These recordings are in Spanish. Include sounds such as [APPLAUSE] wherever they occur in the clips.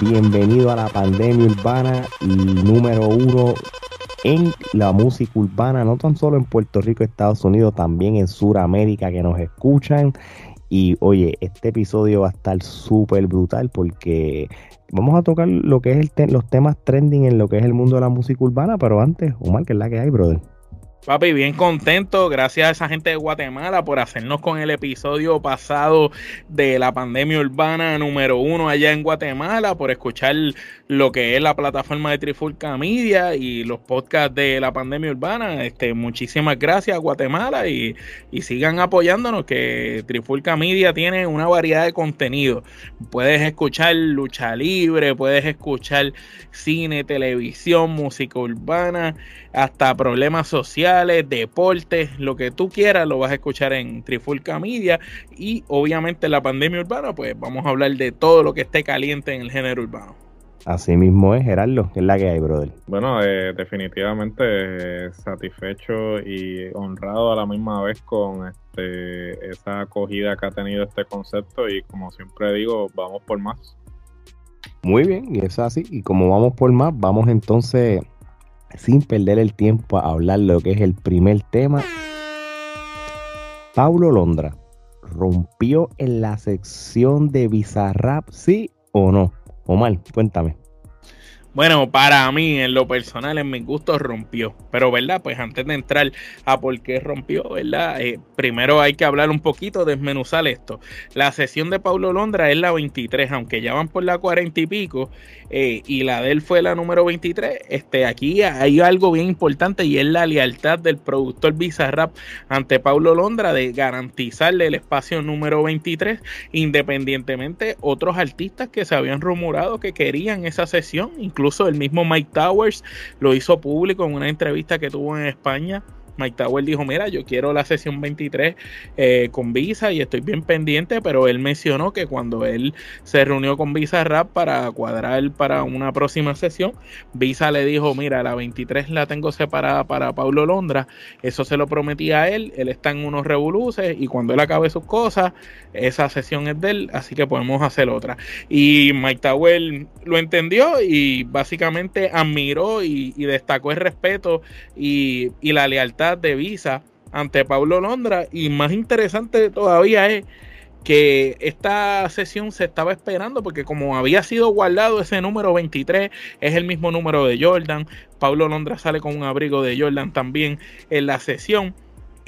Bienvenido a la pandemia urbana y número uno en la música urbana, no tan solo en Puerto Rico, Estados Unidos, también en Sudamérica que nos escuchan. Y oye, este episodio va a estar súper brutal porque vamos a tocar lo que es los temas trending en lo que es el mundo de la música urbana, pero antes, Omar, que es la que hay, brother. Papi, bien contento. Gracias a esa gente de Guatemala por hacernos con el episodio pasado de la pandemia urbana número uno allá en Guatemala, por escuchar lo que es la plataforma de Trifulca Media y los podcasts de la pandemia urbana. Este, muchísimas gracias Guatemala y, y sigan apoyándonos que Trifulca Media tiene una variedad de contenido. Puedes escuchar lucha libre, puedes escuchar cine, televisión, música urbana, hasta problemas sociales, deportes, lo que tú quieras lo vas a escuchar en Trifulca Media y obviamente la pandemia urbana, pues vamos a hablar de todo lo que esté caliente en el género urbano. Así mismo es, Gerardo, que es la que hay, brother. Bueno, eh, definitivamente eh, satisfecho y honrado a la misma vez con este, esa acogida que ha tenido este concepto y como siempre digo, vamos por más. Muy bien, y es así. Y como vamos por más, vamos entonces, sin perder el tiempo, a hablar lo que es el primer tema. Paulo Londra rompió en la sección de Bizarrap, sí o no. Omar, cuéntame. Bueno, para mí, en lo personal, en mi gusto, rompió. Pero, ¿verdad? Pues antes de entrar a por qué rompió, ¿verdad? Eh, primero hay que hablar un poquito, desmenuzar esto. La sesión de Paulo Londra es la 23, aunque ya van por la 40 y pico, eh, y la de él fue la número 23. Este, aquí hay algo bien importante y es la lealtad del productor Bizarrap ante Paulo Londra de garantizarle el espacio número 23, independientemente otros artistas que se habían rumorado que querían esa sesión, Incluso el mismo Mike Towers lo hizo público en una entrevista que tuvo en España Mike Tower dijo, mira, yo quiero la sesión 23 eh, con Visa y estoy bien pendiente, pero él mencionó que cuando él se reunió con Visa Rap para cuadrar para una próxima sesión, Visa le dijo, mira, la 23 la tengo separada para Pablo Londra, eso se lo prometí a él, él está en unos revoluces y cuando él acabe sus cosas, esa sesión es de él, así que podemos hacer otra. Y Mike Tower lo entendió y básicamente admiró y, destacó el respeto y la lealtad de Visa ante Pablo Londra. Y más interesante todavía es que esta sesión se estaba esperando porque como había sido guardado ese número 23, es el mismo número de Jordan. Pablo Londra sale con un abrigo de Jordan también en la sesión.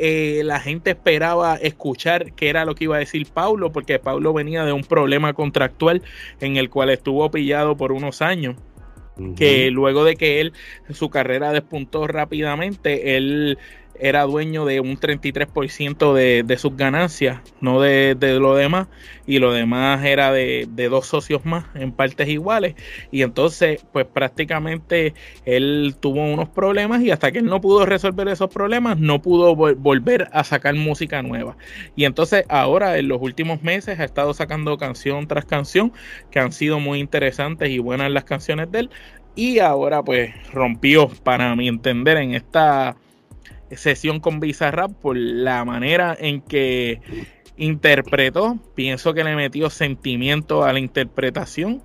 Eh, la gente esperaba escuchar qué era lo que iba a decir Pablo, porque Pablo venía de un problema contractual en el cual estuvo pillado por unos años que luego de que él su carrera despuntó rápidamente, él era dueño de un 33% de, de sus ganancias, no de, lo demás, y lo demás era de, dos socios más en partes iguales. Y entonces, pues prácticamente él tuvo unos problemas y hasta que él no pudo resolver esos problemas, no pudo volver a sacar música nueva. Y entonces ahora, en los últimos meses, ha estado sacando canción tras canción que han sido muy interesantes y buenas las canciones de él. Y ahora pues rompió, para mi entender, en esta sesión con Bizarrap por la manera en que interpretó. Pienso que le metió sentimiento a la interpretación.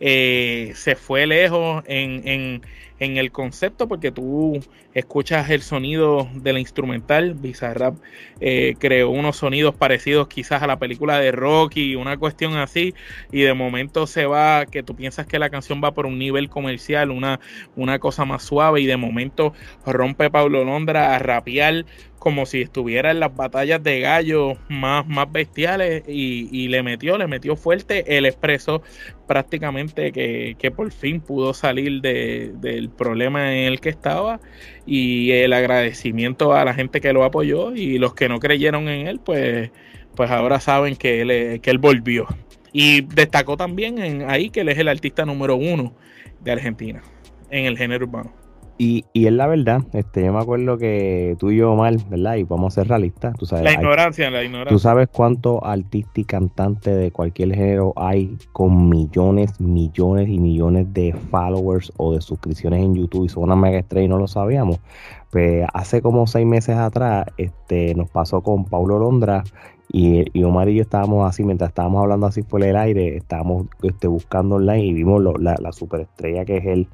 Eh, se fue lejos en, en el concepto porque tú escuchas el sonido de la instrumental. Bizarrap eh, creó unos sonidos parecidos quizás a la película de Rocky, una cuestión así, y de momento se va, que tú piensas que la canción va por un nivel comercial, una, una cosa más suave, y de momento rompe Pablo Londra a rapear como si estuviera en las batallas de gallo más, más bestiales y, le metió, le metió fuerte el expreso prácticamente que, que por fin pudo salir de, del problema en el que estaba y el agradecimiento a la gente que lo apoyó y los que no creyeron en él, pues, pues ahora saben que él, que él volvió. Y destacó también en ahí que él es el artista número uno de Argentina en el género urbano. Y, y es la verdad, este, yo me acuerdo que tú y yo, mal, ¿verdad? Y vamos a ser realistas, tú sabes. La ignorancia, la ignorancia. Tú sabes cuántos artistas y cantantes de cualquier género hay con millones, millones y millones de followers o de suscripciones en YouTube y son una mega estrella y no lo sabíamos. Pues hace como seis meses atrás, este, nos pasó con Paulo Londra Y, Omar y yo estábamos así, mientras estábamos hablando así por el aire, estábamos este, buscando online y vimos la, la superestrella que es él.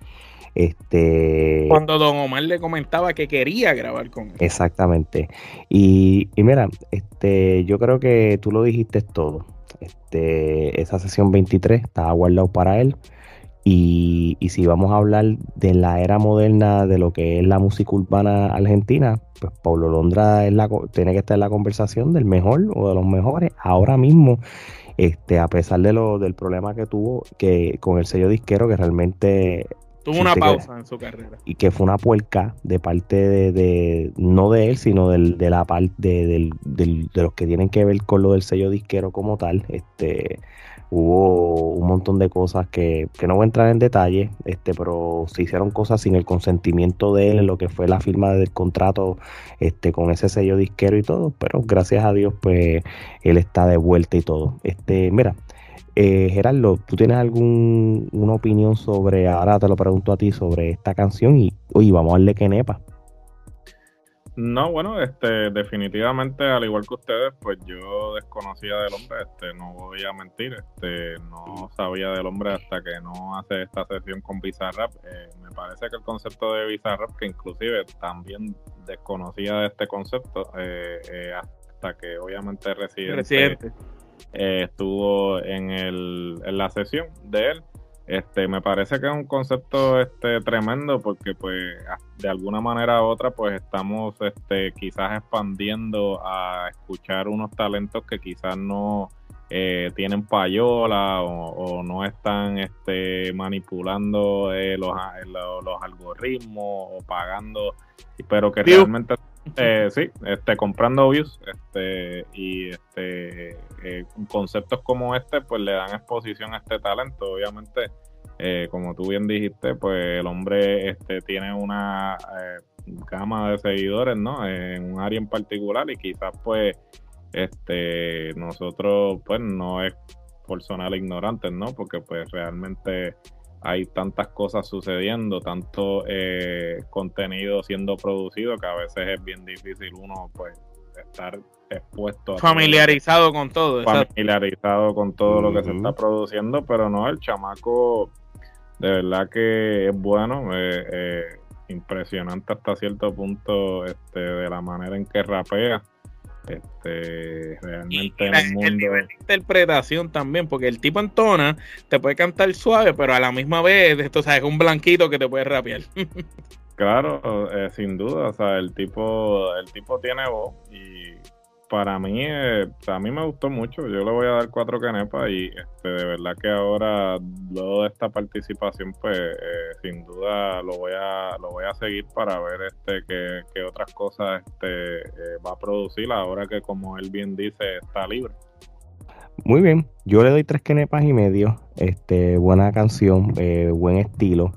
Este, Cuando Don Omar le comentaba que quería grabar con él. Exactamente. Y, y mira, este, yo creo que tú lo dijiste todo. Este, esa sesión 23 estaba guardado para él. Y, si vamos a hablar de la era moderna de lo que es la música urbana argentina, pues Pablo Londra es la, tiene que estar en la conversación del mejor o de los mejores ahora mismo. Este, a pesar de lo, del problema que tuvo que con el sello disquero, que realmente Tuvo una pausa en su carrera. Y que fue una puerca de parte de, no de él, sino del, de la parte de, de, los que tienen que ver con lo del sello disquero como tal. Este, hubo un montón de cosas que, no voy a entrar en detalle, este, pero se hicieron cosas sin el consentimiento de él en lo que fue la firma del contrato este, con ese sello disquero y todo, pero gracias a Dios, pues él está de vuelta y todo. Este, mira, eh, Gerardo, ¿tú tienes alguna opinión sobre, ahora te lo pregunto a ti, sobre esta canción y, oye, vamos a darle que nepa? No, bueno, este, definitivamente, al igual que ustedes, pues yo desconocía del hombre, este, no voy a mentir, este, no sabía del hombre hasta que no hace esta sesión con Bizarrap. Eh, me parece que el concepto de Bizarrap, que inclusive también desconocía de este concepto, eh, eh, hasta que obviamente Residente, estuvo en, el, en la sesión de él. Este, me parece que es un concepto este, tremendo porque pues de alguna manera u otra pues estamos este, quizás expandiendo a escuchar unos talentos que quizás no eh, tienen payola o, no están este, manipulando eh, los, los, algoritmos o pagando, pero que realmente eh, sí, este, comprando views este, y este, eh, conceptos como este pues le dan exposición a este talento. Obviamente, eh, como tú bien dijiste, pues el hombre este, tiene una gama de seguidores, ¿no? En un área en particular y quizás pues este, nosotros pues no es personal ignorante, ¿no? Porque pues realmente hay tantas cosas sucediendo, tanto eh, contenido siendo producido que a veces es bien difícil uno pues estar expuesto a familiarizado con todo familiarizado con todo lo que se está produciendo pero no el chamaco de verdad que es bueno eh, eh, impresionante hasta cierto punto este de la manera en que rapea este, realmente el nivel de interpretación también, porque el tipo entona, te puede cantar suave, pero a la misma vez, esto es un blanquito que te puede rapear. [LAUGHS] claro, eh, sin duda, o sea, el tipo, el tipo tiene voz y para mí, eh, a mí me gustó mucho. Yo le voy a dar cuatro canepas y este, de verdad que ahora, luego de esta participación, pues eh, sin duda lo voy a lo voy a seguir para ver este qué, otras cosas este, eh, va a producir ahora que, como él bien dice, está libre. Muy bien, yo le doy tres canepas y medio. Este, buena canción, buen estilo.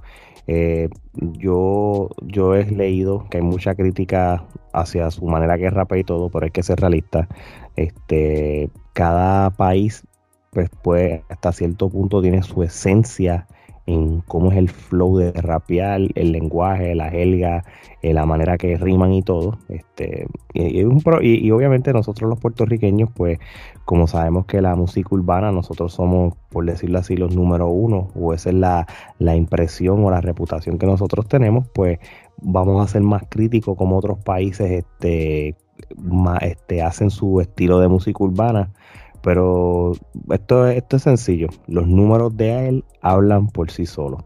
Yo, yo he leído que hay mucha crítica hacia su manera que rapea y todo, pero hay que ser realista. Este, cada país, pues, pues, hasta cierto punto tiene su esencia en cómo es el flow de rapear, el lenguaje, la jelga, eh, la manera que riman y todo. Este, y, y, obviamente nosotros los puertorriqueños, pues como sabemos que la música urbana, nosotros somos, por decirlo así, los número uno, o esa es la, la impresión o la reputación que nosotros tenemos, pues vamos a ser más críticos como otros países este, este, hacen su estilo de música urbana. Pero esto, esto es sencillo. Los números de él hablan por sí solos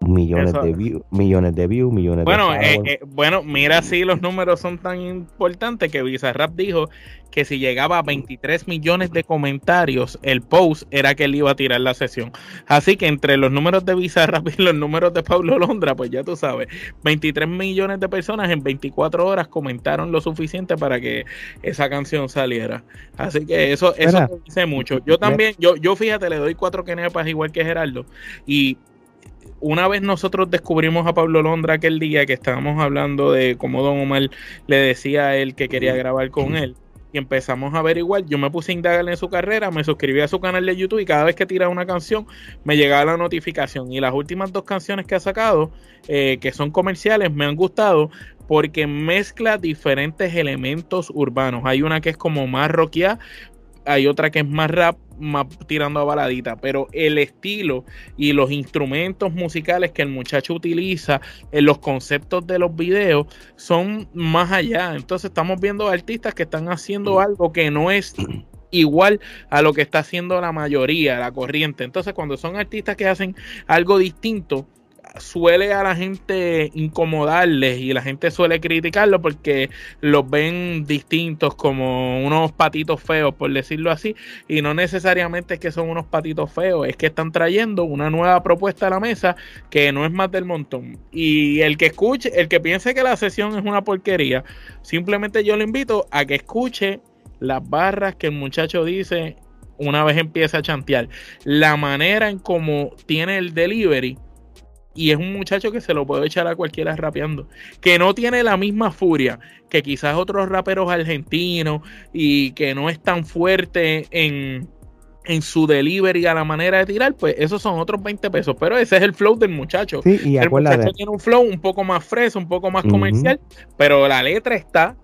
millones de views, millones de views, millones bueno, de eh, eh, bueno, mira si los números son tan importantes que Bizarrap dijo que si llegaba a 23 millones de comentarios, el post era que él iba a tirar la sesión. Así que entre los números de Bizarrap [LAUGHS] y los números de Pablo Londra, pues ya tú sabes, 23 millones de personas en 24 horas comentaron lo suficiente para que esa canción saliera. Así que eso, eso dice mucho. Yo también, yo, yo fíjate, le doy cuatro kenepas igual que Gerardo. Y una vez nosotros descubrimos a Pablo Londra aquel día que estábamos hablando de cómo Don Omar le decía a él que quería grabar con él y empezamos a averiguar, yo me puse a indagar en su carrera, me suscribí a su canal de YouTube y cada vez que tiraba una canción me llegaba la notificación y las últimas dos canciones que ha sacado, eh, que son comerciales, me han gustado, porque mezcla diferentes elementos urbanos. Hay una que es como más rockeada, hay otra que es más rap, más tirando a baladita, pero el estilo y los instrumentos musicales que el muchacho utiliza en los conceptos de los videos son más allá. Entonces estamos viendo artistas que están haciendo algo que no es igual a lo que está haciendo la mayoría, la corriente. Entonces cuando son artistas que hacen algo distinto, suele a la gente incomodarles y la gente suele criticarlo porque los ven distintos como unos patitos feos, por decirlo así, y no necesariamente es que son unos patitos feos, es que están trayendo una nueva propuesta a la mesa que no es más del montón. Y el que escuche, el que piense que la sesión es una porquería, simplemente yo le invito a que escuche las barras que el muchacho dice una vez empieza a chantear, la manera en cómo tiene el delivery y es un muchacho que se lo puede echar a cualquiera rapeando, que no tiene la misma furia que quizás otros raperos argentinos y que no es tan fuerte en, en su delivery a la manera de tirar, pues esos son otros 20 pesos, pero ese es el flow del muchacho. Sí, y el muchacho tiene un flow un poco más fresco, un poco más comercial, pero la letra está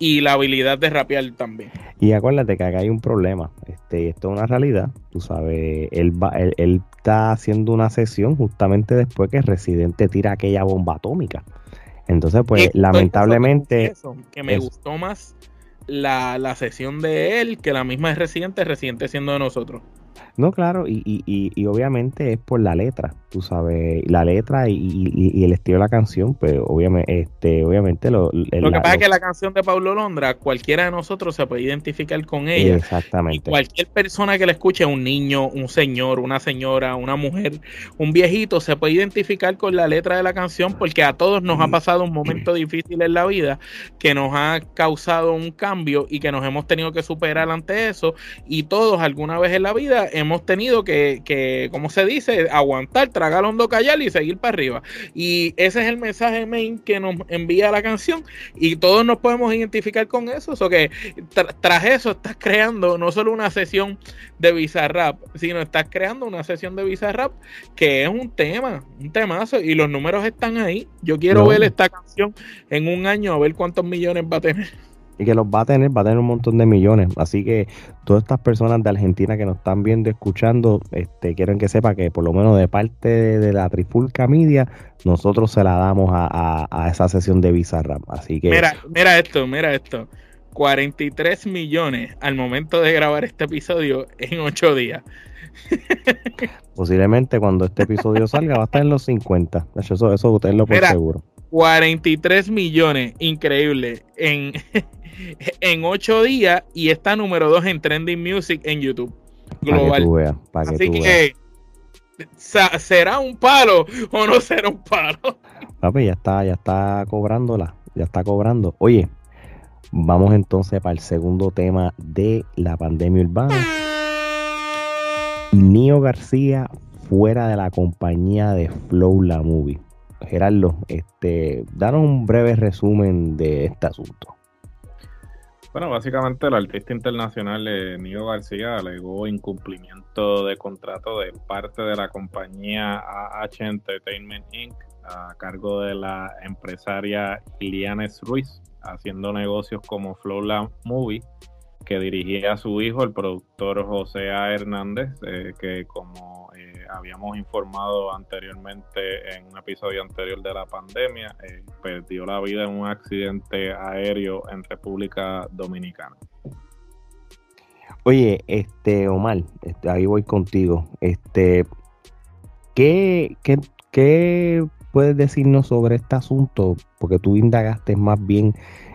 y la habilidad de rapear también. Y acuérdate que acá hay un problema, este, esto es una realidad, tú sabes, él, va, él, está haciendo una sesión justamente después que Residente tira aquella bomba atómica. Entonces, pues, lamentablemente... que me gustó más la, la, sesión de él que la misma de Residente, Residente siendo de nosotros. No, claro, y, y, y, obviamente es por la letra, tú sabes, la letra y, el estilo de la canción, pues obviamente, este, obviamente lo... lo que pasa es que la canción de Pablo Londra, cualquiera de nosotros se puede identificar con ella. Exactamente. Y cualquier persona que la escuche, un niño, un señor, una señora, una mujer, un viejito, se puede identificar con la letra de la canción porque a todos nos ha mm. pasado un momento difícil en la vida que nos ha causado un cambio y que nos hemos tenido que superar ante eso y todos alguna vez en la vida hemos tenido que, que como se dice, aguantar, tragar hondo, callar y seguir para arriba. Y ese es el mensaje main que nos envía la canción y todos nos podemos identificar con eso. O que tras eso estás creando no solo una sesión de Bizarrap, sino estás creando una sesión de Bizarrap que es un tema, un temazo y los números están ahí. Yo quiero ver esta canción en un año a ver cuántos millones va a tener y que los va a tener, va a tener un montón de millones. Así que todas estas personas de Argentina que nos están viendo, escuchando, este, quieren que sepa que por lo menos de parte de, la Trifulca Media, nosotros se la damos a, esa sesión de Bizarrap. Así que. Mira, mira esto, mira esto. 43 millones al momento de grabar este episodio en 8 días. [LAUGHS] Posiblemente cuando este episodio salga va a estar en los 50. Eso, eso ustedes lo por seguro. 43 millones, increíble. En, [LAUGHS] en ocho días y está número dos en Trending Music en YouTube global. Así que ¿será un palo o no será un palo? [LAUGHS] Papi, ya está, ya está cobrándola, ya está cobrando. Oye, vamos entonces para el segundo tema de la pandemia urbana. Nio García fuera de la compañía de Flow La Movie. Gerardo, este, danos un breve resumen de este asunto. Bueno, básicamente el artista internacional eh, Nio García alegó incumplimiento de contrato de parte de la compañía AH Entertainment Inc. a cargo de la empresaria Ilianes Ruiz, haciendo negocios como Flowland Movie, que dirigía a su hijo, el productor José A. Hernández, eh, que como habíamos informado anteriormente en un episodio anterior de la pandemia, eh, perdió la vida en un accidente aéreo en República Dominicana. Oye, este Omar, este, ahí voy contigo. Este, ¿qué, qué, puedes decirnos sobre este asunto? Porque tú indagaste más bien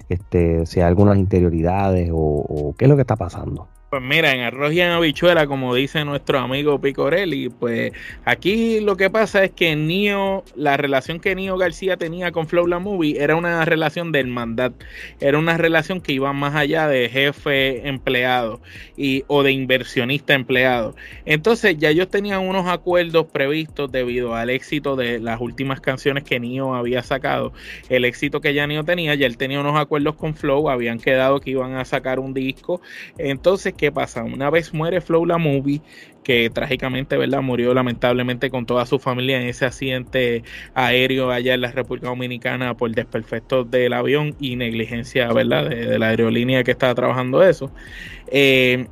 este, si hay algunas interioridades o qué es lo que está pasando. Pues mira, en arroz y en habichuela, como dice nuestro amigo Picorelli, pues aquí lo que pasa es que Nio, la relación que Nio García tenía con Flow La Movie era una relación de hermandad, era una relación que iba más allá de jefe empleado y, o de inversionista empleado. Entonces ya ellos tenían unos acuerdos previstos debido al éxito de las últimas canciones que Nio había sacado, el éxito que ya Nio tenía, ya él tenía unos acuerdos con Flow, habían quedado que iban a sacar un disco, entonces ¿qué pasa? Una vez muere Flow la movie, que trágicamente, ¿verdad? Murió lamentablemente con toda su familia en ese accidente aéreo allá en la República Dominicana por desperfectos del avión y negligencia, ¿verdad? De, la aerolínea que estaba trabajando eso. Eh,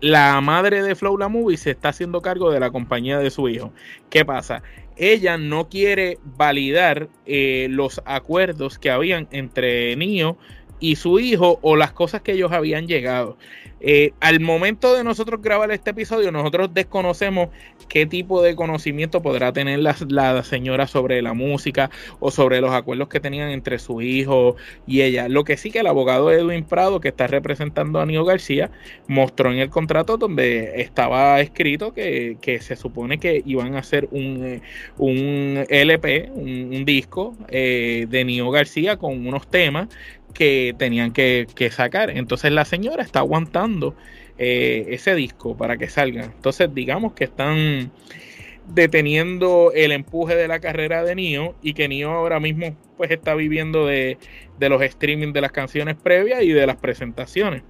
la madre de Flow la Movie se está haciendo cargo de la compañía de su hijo. ¿Qué pasa? Ella no quiere validar eh, los acuerdos que habían entre Nio y su hijo o las cosas que ellos habían llegado. Eh, al momento de nosotros grabar este episodio, nosotros desconocemos qué tipo de conocimiento podrá tener la, señora sobre la música o sobre los acuerdos que tenían entre su hijo y ella. Lo que sí que el abogado Edwin Prado, que está representando a Nio García, mostró en el contrato donde estaba escrito que, se supone que iban a hacer un, eh, un LP, un, disco eh, de Nio García con unos temas que tenían que, sacar. Entonces la señora está aguantando eh, ese disco para que salga. Entonces digamos que están deteniendo el empuje de la carrera de Nio y que Nio ahora mismo pues está viviendo de, de los streaming de las canciones previas y de las presentaciones.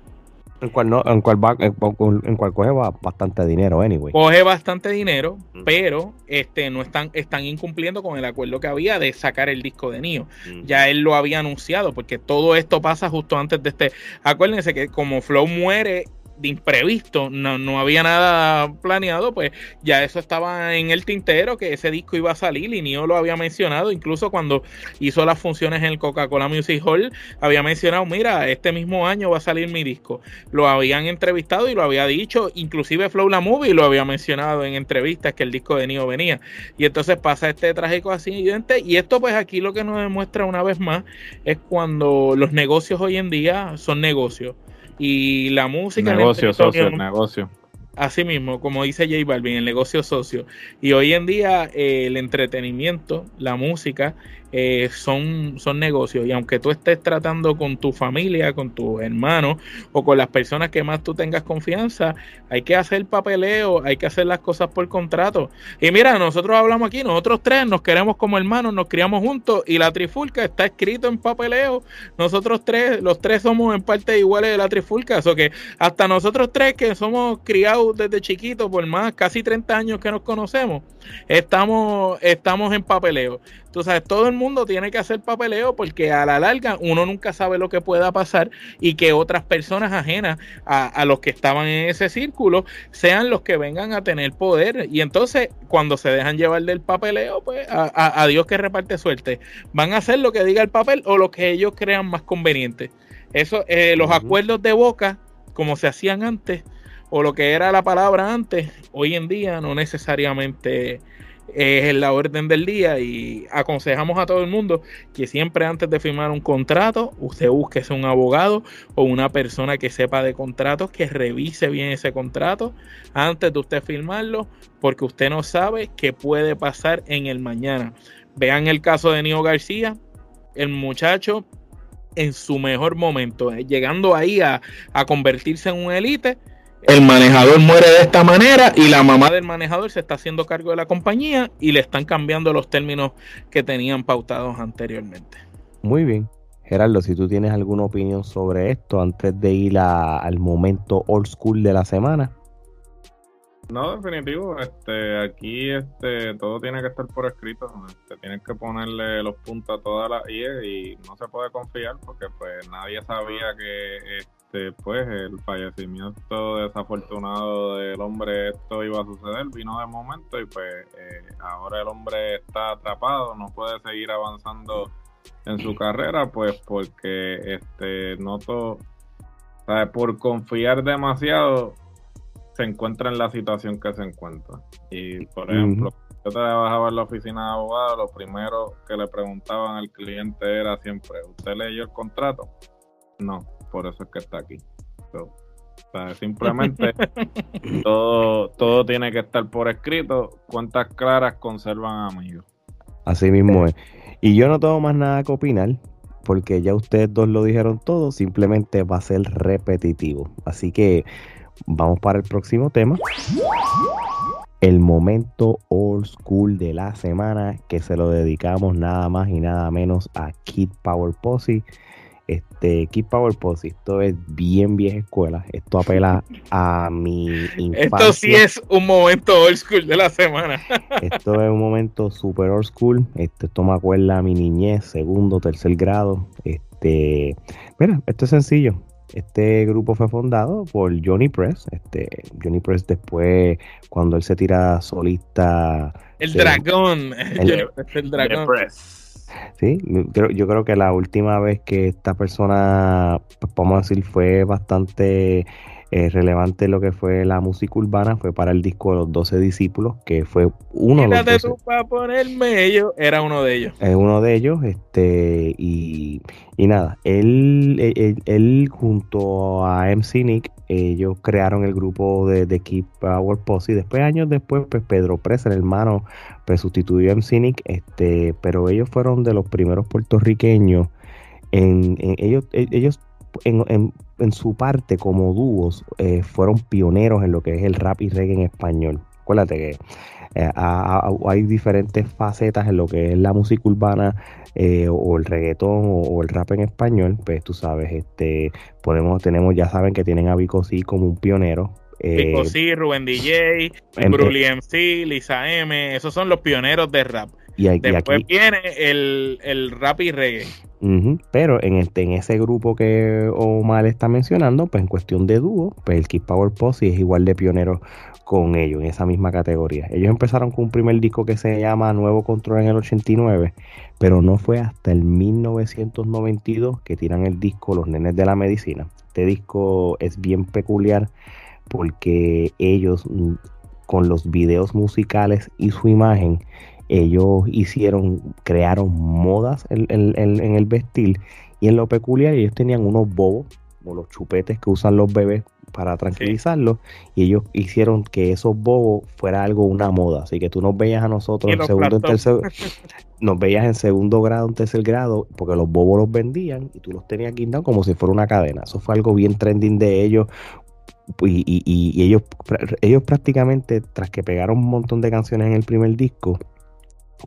En cual, no, en cual, va, en, cual coge bastante dinero, anyway. Coge bastante dinero, pero este, no están, están incumpliendo con el acuerdo que había de sacar el disco de Nio. Ya él lo había anunciado, porque todo esto pasa justo antes de este. Acuérdense que como Flow muere de imprevisto, no, no, había nada planeado, pues ya eso estaba en el tintero, que ese disco iba a salir y Nio lo había mencionado, incluso cuando hizo las funciones en el Coca-Cola Music Hall, había mencionado, mira, este mismo año va a salir mi disco. Lo habían entrevistado y lo había dicho, inclusive Flow La Movie lo había mencionado en entrevistas que el disco de Nio venía. Y entonces pasa este trágico accidente y esto pues aquí lo que nos demuestra una vez más es cuando los negocios hoy en día son negocios y la música. Negocio, socio, negocio. Así mismo, como dice J Balvin, el negocio socio. Y hoy en día eh, el entretenimiento, la música, eh, son, son negocios. Y aunque tú estés tratando con tu familia, con tus hermanos o con las personas que más tú tengas confianza, hay que hacer papeleo, hay que hacer las cosas por contrato. Y mira, nosotros hablamos aquí, nosotros tres nos queremos como hermanos, nos criamos juntos y la trifulca está escrito en papeleo. Nosotros tres, los tres somos en parte iguales de la trifulca. Eso que hasta nosotros tres que somos criados desde chiquitos por más casi 30 años que nos conocemos, estamos, estamos en papeleo. Sabes, todo el mundo tiene que hacer papeleo porque a la larga uno nunca sabe lo que pueda pasar y que otras personas ajenas a, los que estaban en ese círculo sean los que vengan a tener poder. Y entonces, cuando se dejan llevar del papeleo, pues a, Dios que reparte suerte. Van a hacer lo que diga el papel o lo que ellos crean más conveniente. Eso, eh, los acuerdos de boca, como se hacían antes, o lo que era la palabra antes, hoy en día no necesariamente es la orden del día y aconsejamos a todo el mundo que siempre antes de firmar un contrato usted busque un abogado o una persona que sepa de contratos que revise bien ese contrato antes de usted firmarlo porque usted no sabe qué puede pasar en el mañana. Vean el caso de Nio García, el muchacho en su mejor momento, eh, llegando ahí a, a convertirse en un élite el manejador muere de esta manera y la mamá del manejador se está haciendo cargo de la compañía y le están cambiando los términos que tenían pautados anteriormente. Muy bien. Gerardo, si tú tienes alguna opinión sobre esto antes de ir al momento old school de la semana. No, definitivo, este, aquí este, todo tiene que estar por escrito, este, tienen que ponerle los puntos a todas las IE y no se puede confiar porque pues nadie sabía que este, pues el fallecimiento desafortunado del hombre esto iba a suceder, vino de momento y pues eh, ahora el hombre está atrapado, no puede seguir avanzando en su carrera, pues porque este noto, por confiar demasiado se encuentra en la situación que se encuentra. Y por ejemplo, yo trabajaba en la oficina de abogados, lo primero que le preguntaban al cliente era siempre, ¿usted leyó el contrato? No por eso es que está aquí. simplemente [LAUGHS] todo, todo tiene que estar por escrito. Cuentas claras conservan amigos. Así mismo es. Y yo no tengo más nada que opinar, porque ya ustedes dos lo dijeron todo, simplemente va a ser repetitivo. Así que vamos para el próximo tema. El momento old school de la semana que se lo dedicamos nada más y nada menos a Kid Power Posse Este, Keep Power Posse, esto es bien vieja escuela. Esto apela a mi infancia. Esto sí es un momento old school de la semana. [LAUGHS] esto es un momento super old school. Este, esto me acuerda a mi niñez, segundo, tercer grado. Este, mira, esto es sencillo. Este grupo fue fundado por Johnny Press. Este, Johnny Press después, cuando él se tira solista. El dragón. El, [LAUGHS] el dragón. Sí, yo creo que la última vez que esta persona, pues, vamos a decir, fue bastante eh, relevante lo que fue la música urbana fue para el disco de los 12 discípulos, que fue uno de los 12. para ponerme ellos, era uno de ellos. Es uno de ellos, este, y, y nada, él, él, junto a MC Nick, ellos crearon el grupo de, de Keep Power Posse, y después, años después, pues Pedro Presa, el hermano, pues sustituyó a MC Nick, este, pero ellos fueron de los primeros puertorriqueños en, en ellos, ellos en, en, su parte como dúos eh, fueron pioneros en lo que es el rap y reggae en español. Acuérdate que eh, hay diferentes facetas en lo que es la música urbana eh, o el reggaetón o, el rap en español. Pues tú sabes, este podemos, tenemos, ya saben que tienen a Vico C como un pionero. Vico C, Rubén DJ, Bruli MC, Lisa M, esos son los pioneros de rap. Y, Después viene el, el rap y reggae. Pero en, este, en ese grupo que Omar está mencionando, pues en cuestión de dúo, pues el Keep Power Posse es igual de pionero con ellos, en esa misma categoría. Ellos empezaron con un primer disco que se llama Nuevo Control en el 89, pero no fue hasta el 1992 que tiran el disco Los Nenes de la Medicina. Este disco es bien peculiar porque ellos mm, con los videos musicales y su imagen ellos hicieron, crearon modas en, el vestir y en lo peculiar ellos tenían unos bobos o los chupetes que usan los bebés para tranquilizarlos y ellos hicieron que esos bobos fuera algo una moda. Así que tú nos veías a nosotros en segundo en tercer [LAUGHS] nos veías en segundo grado en tercer grado porque los bobos los vendían y tú los tenías guindados como si fuera una cadena. Eso fue algo bien trending de ellos y, y, y ellos ellos prácticamente tras que pegaron un montón de canciones en el primer disco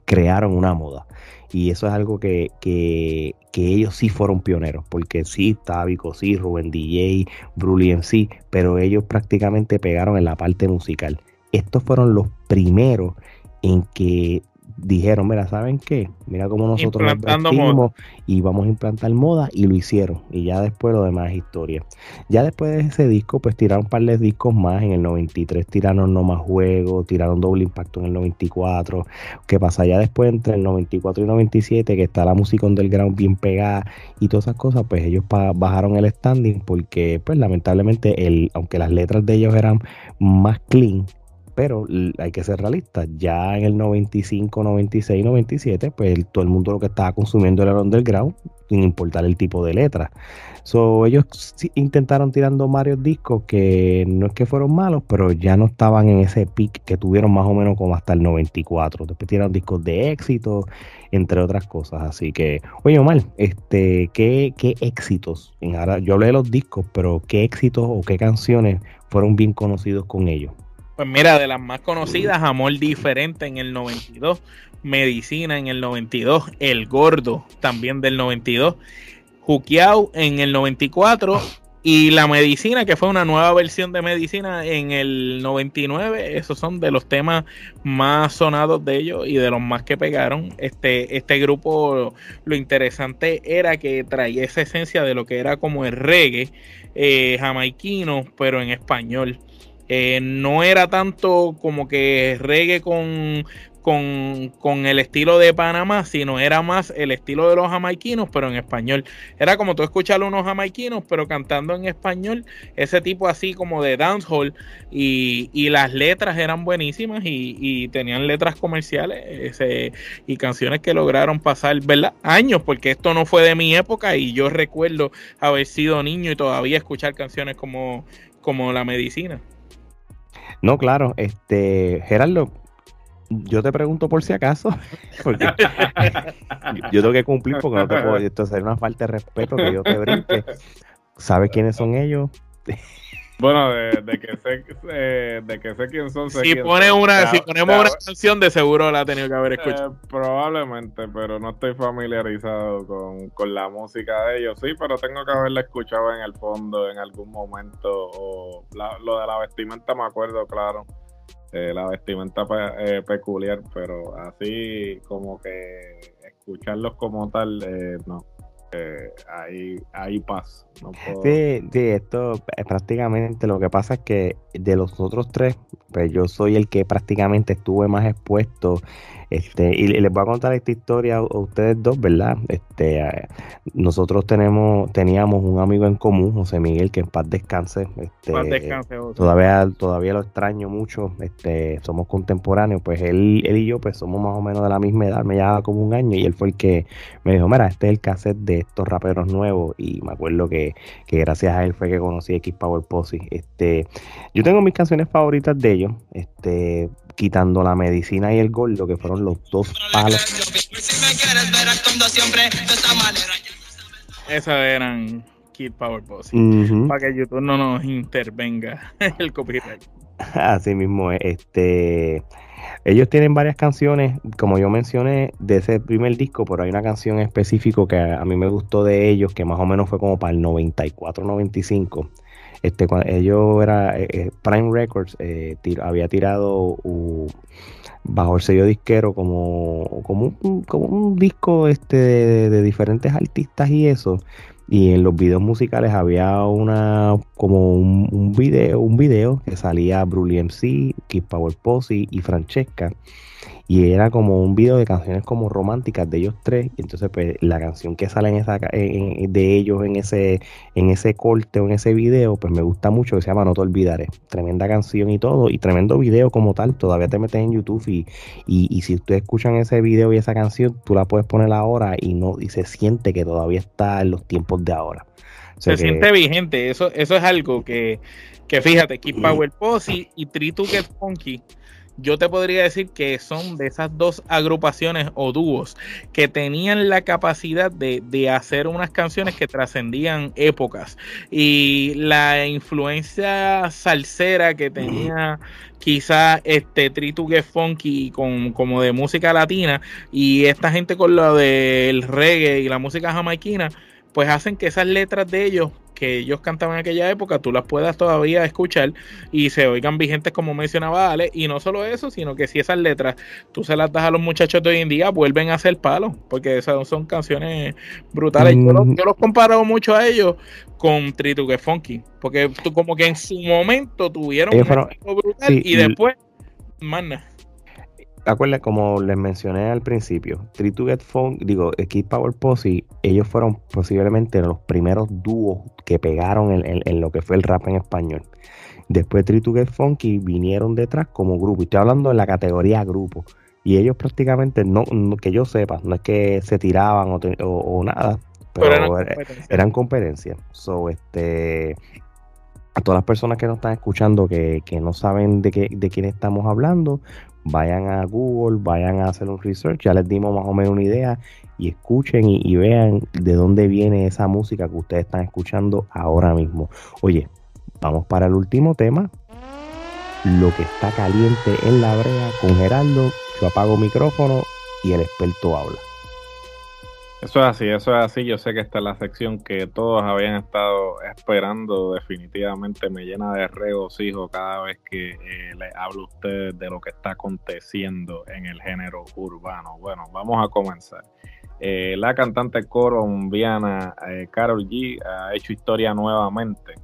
crearon una moda. Y eso es algo que, que, ellos sí fueron pioneros, porque sí, estaba Vico, sí, Rubén DJ, Bruli en sí, pero ellos prácticamente pegaron en la parte musical. Estos fueron los primeros en que dijeron, mira, ¿saben qué? Mira cómo nosotros nos vestimos y vamos a implantar moda y lo hicieron. Y ya después lo demás es historia. Ya después de ese disco, pues tiraron un par de discos más. En el 93 tiraron No Más Juego, tiraron Doble Impacto en el 94. ¿Qué pasa? Ya después entre el 94 y 97, que está la música underground bien pegada y todas esas cosas, pues ellos bajaron el standing porque, pues lamentablemente, el, aunque las letras de ellos eran más clean, pero hay que ser realista. Ya en el 95, 96, 97, pues todo el mundo lo que estaba consumiendo era underground, sin importar el tipo de letra. So, ellos intentaron tirando varios discos que no es que fueron malos, pero ya no estaban en ese pic que tuvieron más o menos como hasta el 94. Después tiraron discos de éxito, entre otras cosas. Así que, oye Omar, este, ¿qué, qué éxitos? Ahora, yo hablé de los discos, pero ¿qué éxitos o qué canciones fueron bien conocidos con ellos? Pues mira, de las más conocidas, Amor Diferente en el 92, Medicina en el 92, El Gordo también del 92, Jukiao en el 94 y La Medicina, que fue una nueva versión de Medicina en el 99. Esos son de los temas más sonados de ellos y de los más que pegaron. Este, este grupo, lo interesante era que traía esa esencia de lo que era como el reggae eh, jamaiquino, pero en español. Eh, no era tanto como que reggae con, con, el estilo de Panamá, sino era más el estilo de los jamaiquinos, pero en español. Era como tú escuchar unos jamaiquinos, pero cantando en español, ese tipo así como de dancehall, y, y las letras eran buenísimas y, tenían letras comerciales y canciones que lograron pasar, ¿verdad? Años, porque esto no fue de mi época y yo recuerdo haber sido niño y todavía escuchar canciones como, como La Medicina. No, claro, este, Gerardo, yo te pregunto por si acaso, [LAUGHS] porque [LAUGHS] yo tengo que cumplir porque no te puedo, esto sería una falta de respeto que yo te brinque. ¿Sabes quiénes son ellos? Bueno, de, que sé eh, de que sé quién son. Sé si, pone una, si ponemos una canción, de seguro la ha tenido que haber eh, escuchado. probablemente, pero no estoy familiarizado con, con, la música de ellos. Sí, pero tengo que haberla escuchado en el fondo en algún momento. O lo de la vestimenta me acuerdo, claro. Eh, la vestimenta peculiar, pero así como que escucharlos como tal, no eh, ahí, ahí paz. Sí, sí, esto es prácticamente lo que pasa es que de los otros tres, pues yo soy el que prácticamente estuve más expuesto este, y les voy a contar esta historia a ustedes dos, ¿verdad? Este, eh, nosotros tenemos, teníamos un amigo en común, José Miguel, que en paz descanse. Este, paz descanse todavía, todavía lo extraño mucho. Este, somos contemporáneos, pues él, él y yo, pues somos más o menos de la misma edad, me llevaba como un año y él fue el que me dijo, mira, este es el cassette de estos raperos nuevos y me acuerdo que, que gracias a él fue que conocí X Power Posse. Este, yo tengo mis canciones favoritas de ellos. Este, quitando la medicina y el gordo, que fueron los dos palos. Esas eran Kid Power Boss. Para que YouTube no nos intervenga [LAUGHS] el copyright. Así mismo Este, ellos tienen varias canciones, como yo mencioné, de ese primer disco, pero hay una canción específica que a mí me gustó de ellos, que más o menos fue como para el 94-95 este, cuando ellos era eh, eh, Prime Records eh, había tirado bajo el sello disquero como, como, un, como un disco este de, diferentes artistas y eso. Y en los videos musicales había una como un, video un video que salía Brully MC, Kid Power Posse y Francesca y era como un video de canciones como románticas de ellos tres y entonces pues la canción que sale en esa de ellos en ese en ese corte o en ese video pues me gusta mucho que se llama No te olvidaré. Tremenda canción y todo y tremendo video como tal todavía te metes en YouTube y, y, si ustedes escuchan ese video y esa canción tú la puedes poner ahora y no y se siente que todavía está en los tiempos de ahora. Se siente vigente eso eso es algo que que fíjate Keep [CLEARS THROAT] Power Posse y Three to Get Funky yo te podría decir que son de esas dos agrupaciones o dúos que tenían la capacidad de, hacer unas canciones que trascendían épocas. Y la influencia salsera que tenía quizá este Tritugue Funky con, como de música latina y esta gente con lo del reggae y la música jamaiquina, pues hacen que esas letras de ellos que ellos cantaban en aquella época, tú las puedas todavía escuchar y se oigan vigentes como mencionaba Ale. Y no solo eso, sino que si esas letras tú se las das a los muchachos de hoy en día, vuelven a ser palos, porque esas son canciones brutales. Yo, los, yo, comparo mucho a ellos con Trituque Funky, porque tú como que en su momento tuvieron un brutal y después, más acuerdas, como les mencioné al principio, Three to Get Funk, digo, Kid Power Posse, ellos fueron posiblemente los primeros dúos que pegaron en, lo que fue el rap en español. Después Three to Get Funky vinieron detrás como grupo. Estoy hablando en la categoría grupo. Y ellos prácticamente, no, que yo sepa, no es que se tiraban o, nada, pero, eran, competencias. So, este, a todas las personas que nos están escuchando que, no saben de, qué, de quién estamos hablando, vayan a Google, vayan a hacer un research, ya les dimos más o menos una idea y escuchen y, vean de dónde viene esa música que ustedes están escuchando ahora mismo. Oye, vamos para el último tema. Lo que está caliente en la brea con Geraldo. Yo apago micrófono y el experto habla. Eso es así, eso es así. Yo sé que esta es la sección que todos habían estado esperando. Definitivamente me llena de regocijo cada vez que eh, les hablo a ustedes de lo que está aconteciendo en el género urbano. Bueno, vamos a comenzar. Eh, la cantante colombiana eh, Carol G ha hecho historia nuevamente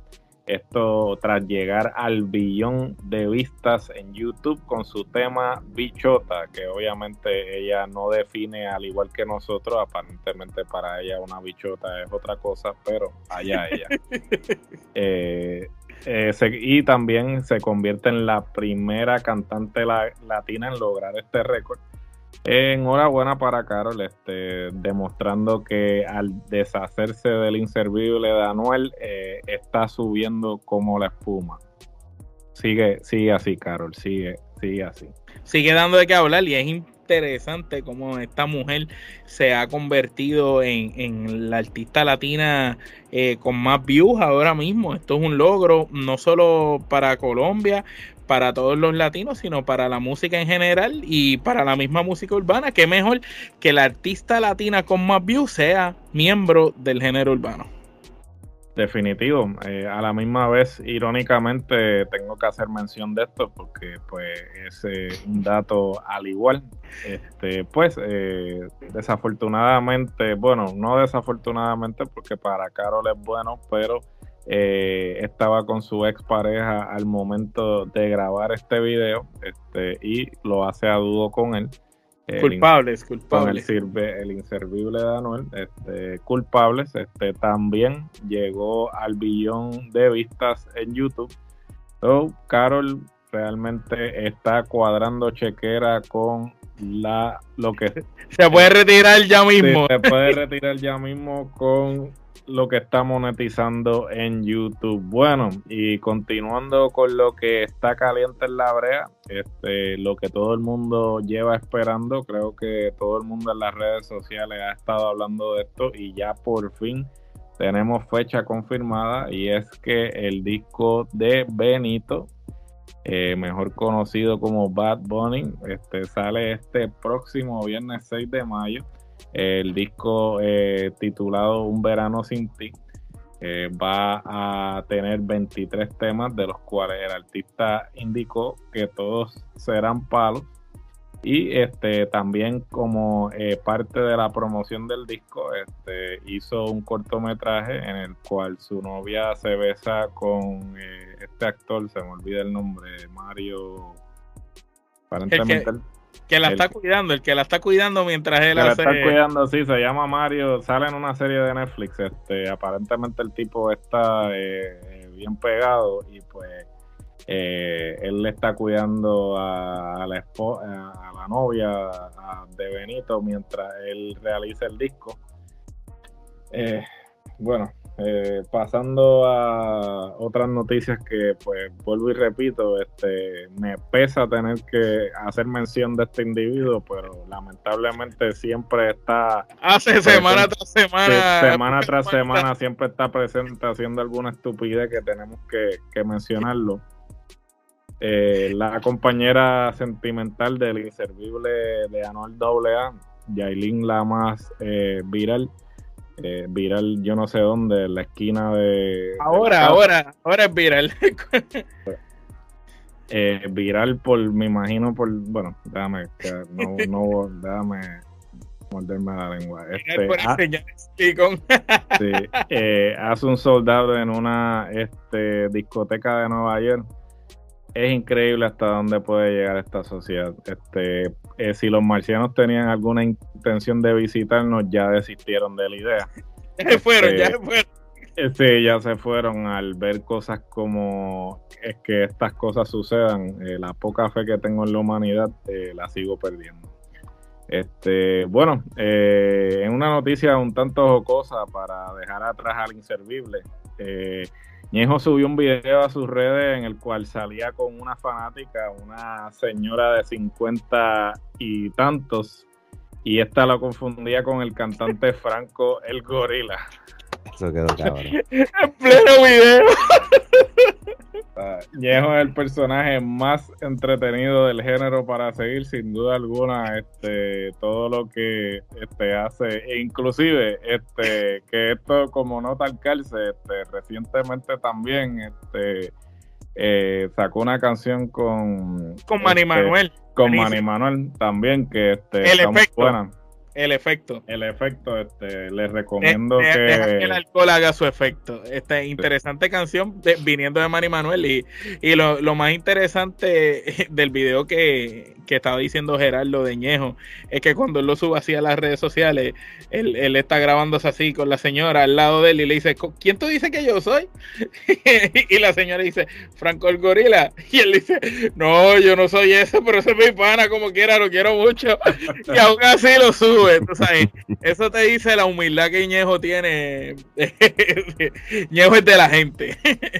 esto tras llegar al billón de vistas en YouTube con su tema Bichota, que obviamente ella no define al igual que nosotros, aparentemente para ella una bichota es otra cosa, pero allá ella. [LAUGHS] Eh, eh, y también se convierte en la primera cantante latina en lograr este récord Enhorabuena para Carol, este, demostrando que al deshacerse del inservible de Anuel, eh, está subiendo como la espuma. Sigue, sigue así, Carol, sigue, sigue así. Sigue dando de qué hablar y es interesante cómo esta mujer se ha convertido en, la artista latina eh, con más views ahora mismo. Esto es un logro no solo para Colombia, para todos los latinos, sino para la música en general y para la misma música urbana. Que mejor que la artista latina con más views sea miembro del género urbano. Definitivo. Eh, a la misma vez, irónicamente, tengo que hacer mención de esto porque pues es eh, un dato al igual. Este, pues, eh, desafortunadamente, bueno, no desafortunadamente porque para Carol es bueno, pero estaba con su ex pareja al momento de grabar este video este, y lo hace a dudo con él. Culpables, culpables. Con el, el inservible de Anuel, este, culpables, este, también llegó al billón de vistas en YouTube. So, Carol realmente está cuadrando chequera con la lo que [LAUGHS] se puede retirar ya mismo. se puede [LAUGHS] retirar ya mismo con lo que está monetizando en YouTube. Bueno, y continuando con lo que está caliente en la brea, este, lo que todo el mundo lleva esperando, creo que todo el mundo en las redes sociales ha estado hablando de esto y ya por fin tenemos fecha confirmada y es que el disco de Benito, eh, mejor conocido como Bad Bunny, este, sale este próximo viernes 6 de mayo el disco eh, titulado Un verano sin ti eh, va a tener 23 temas, de los cuales el artista indicó que todos serán palos. Y este también como eh, parte de la promoción del disco, este, hizo un cortometraje en el cual su novia se besa con este actor, se me olvida el nombre, Mario. Aparentemente que la está cuidando, el que la está cuidando mientras él hace... La está cuidando, sí, se llama Mario, sale en una serie de Netflix, este, aparentemente el tipo está eh, bien pegado y pues eh, él le está cuidando a, la, a la novia de Benito mientras él realiza el disco. Eh, bueno, eh, pasando a otras noticias que pues vuelvo y repito, este me pesa tener que hacer mención de este individuo, pero lamentablemente siempre está hace semana tras semana. Semana tras semana. siempre está presente haciendo alguna estupidez que tenemos que, mencionarlo. Eh, la compañera sentimental del inservible de Anuel AA, Yailin la más eh, viral, eh, viral yo no sé dónde, en la esquina de... Ahora, ahora, ahora es viral. [LAUGHS] eh, viral por, me imagino por, bueno, déjame, no, no, déjame morderme la lengua. Este, ah, sí, eh, hace un soldado en una este, discoteca de Nueva York es increíble hasta dónde puede llegar esta sociedad. Este, eh, si los marcianos tenían alguna intención de visitarnos, ya desistieron de la idea. [LAUGHS] Ya se fueron, ya se fueron. Sí, este, ya se fueron al ver cosas como es que estas cosas sucedan. Eh, la poca fe que tengo en la humanidad eh, la sigo perdiendo. Este, bueno, en una noticia un tanto jocosa para dejar atrás al inservible. Ñejo subió un video a sus redes en el cual salía con una fanática, una señora de 50 y tantos, y esta lo confundía con el cantante [LAUGHS] Franco el Gorila. Eso quedó cabrón. en pleno video. Ñejo es el personaje más entretenido del género para seguir, sin duda alguna, este, todo lo que este, hace, e inclusive este, que esto como nota al cárcel, este, recientemente también este, eh, sacó una canción con con Manny este, Manuel. Con Manny Manuel también, que este, el efecto. El efecto. El efecto, este, les recomiendo que... que... el alcohol haga su efecto. Esta interesante canción viniendo de Mari Manuel y, y lo, lo, más interesante [LAUGHS] del video que, que, estaba diciendo Gerardo de Ñejo es que cuando él lo sube así a las redes sociales, él, él está grabándose así con la señora al lado de él y le dice, ¿quién tú dices que yo soy? [LAUGHS] y la señora dice, Franco el gorila. Y él dice, no, yo no soy ese, pero ese es mi pana como quiera, lo quiero mucho. [LAUGHS] y aún así lo sube sube, tú sabes, eso te dice la humildad que Ñejo tiene. [LAUGHS] Ñejo es de la gente.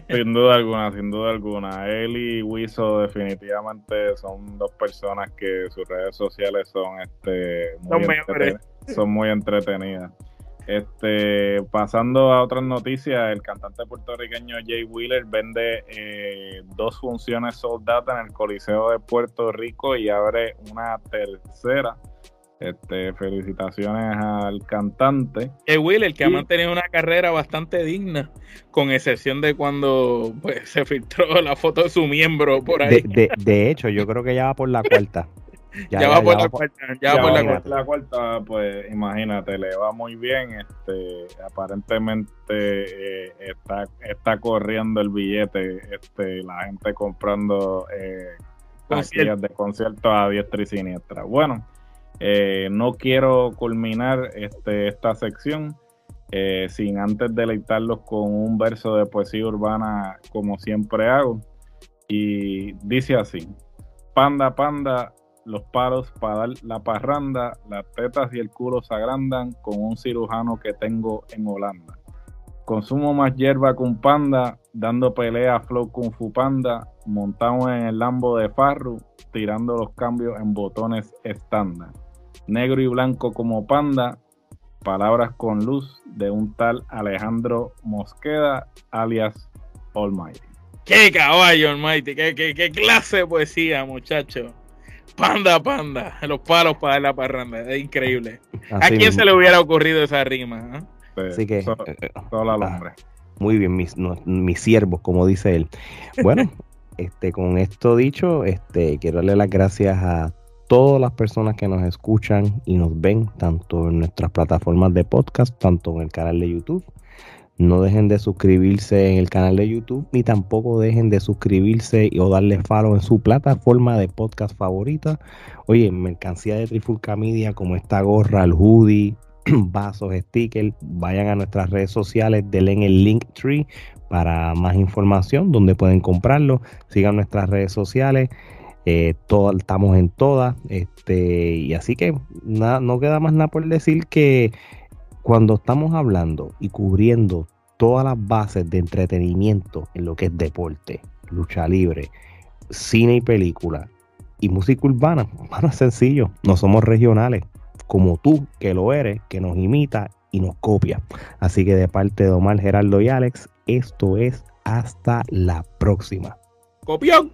Sin duda alguna, sin duda alguna. Él y Wiso definitivamente son dos personas que sus redes sociales son este muy, son muy entretenidas. Este, pasando a otras noticias, el cantante puertorriqueño Jay Wheeler vende eh, dos funciones soldadas en el Coliseo de Puerto Rico y abre una tercera. Este, felicitaciones al cantante. Jay Wheeler, que ha mantenido una carrera bastante digna, con excepción de cuando pues, se filtró la foto de su miembro por ahí. de hecho, yo creo que ya va por la cuarta. [LAUGHS] Ya, va por la cuarta. Ya, por la, cuarta. la cuarta. pues imagínate, le va muy bien. Este, aparentemente eh, está, está corriendo el billete, este, la gente comprando eh, de conciertos a diestra y siniestra. Bueno, eh, no quiero culminar este, esta sección eh, sin antes deleitarlos con un verso de poesía urbana como siempre hago. Y dice así, panda, panda, los palos para dar la parranda, las tetas y el culo se agrandan con un cirujano que tengo en Holanda. Consumo más hierba un panda, dando pelea a Flow Kung Fu Panda, montado en el Lambo de Farru, tirando los cambios en botones estándar. Negro y blanco como panda, palabras con luz de un tal Alejandro Mosqueda, alias Almighty. ¡Qué caballo, Almighty! ¡Qué, qué, qué clase de poesía, muchacho! Panda, panda, los palos para la parranda, es increíble. ¿A quién se le hubiera ocurrido esa rima? Ah? Así que, eh, eh, ah, muy bien, mis, mis siervos, como dice él. Bueno, [LAUGHS] este, con esto dicho, este, quiero darle las gracias a todas las personas que nos escuchan y nos ven, tanto en nuestras plataformas de podcast, tanto en el canal de YouTube no dejen de suscribirse en el canal de YouTube, ni tampoco dejen de suscribirse o darle follow en su plataforma de podcast favorita. Oye, mercancía de Trifulca Media, como esta gorra, el hoodie, [CLEARS THROAT] vasos, stickers, vayan a nuestras redes sociales, denle en el link tree para más información, donde pueden comprarlo. Sigan nuestras redes sociales. Eh, estamos en todas. Este, y así que nada, no queda más nada por decir que cuando estamos hablando y cubriendo todas las bases de entretenimiento en lo que es deporte, lucha libre, cine y película y música urbana, [LAUGHS] bueno, es sencillo, no somos regionales, como tú que lo eres, que nos imita y nos copia. Así que de parte de Omar, Geraldo y Alex, esto es hasta la próxima. ¡Copión!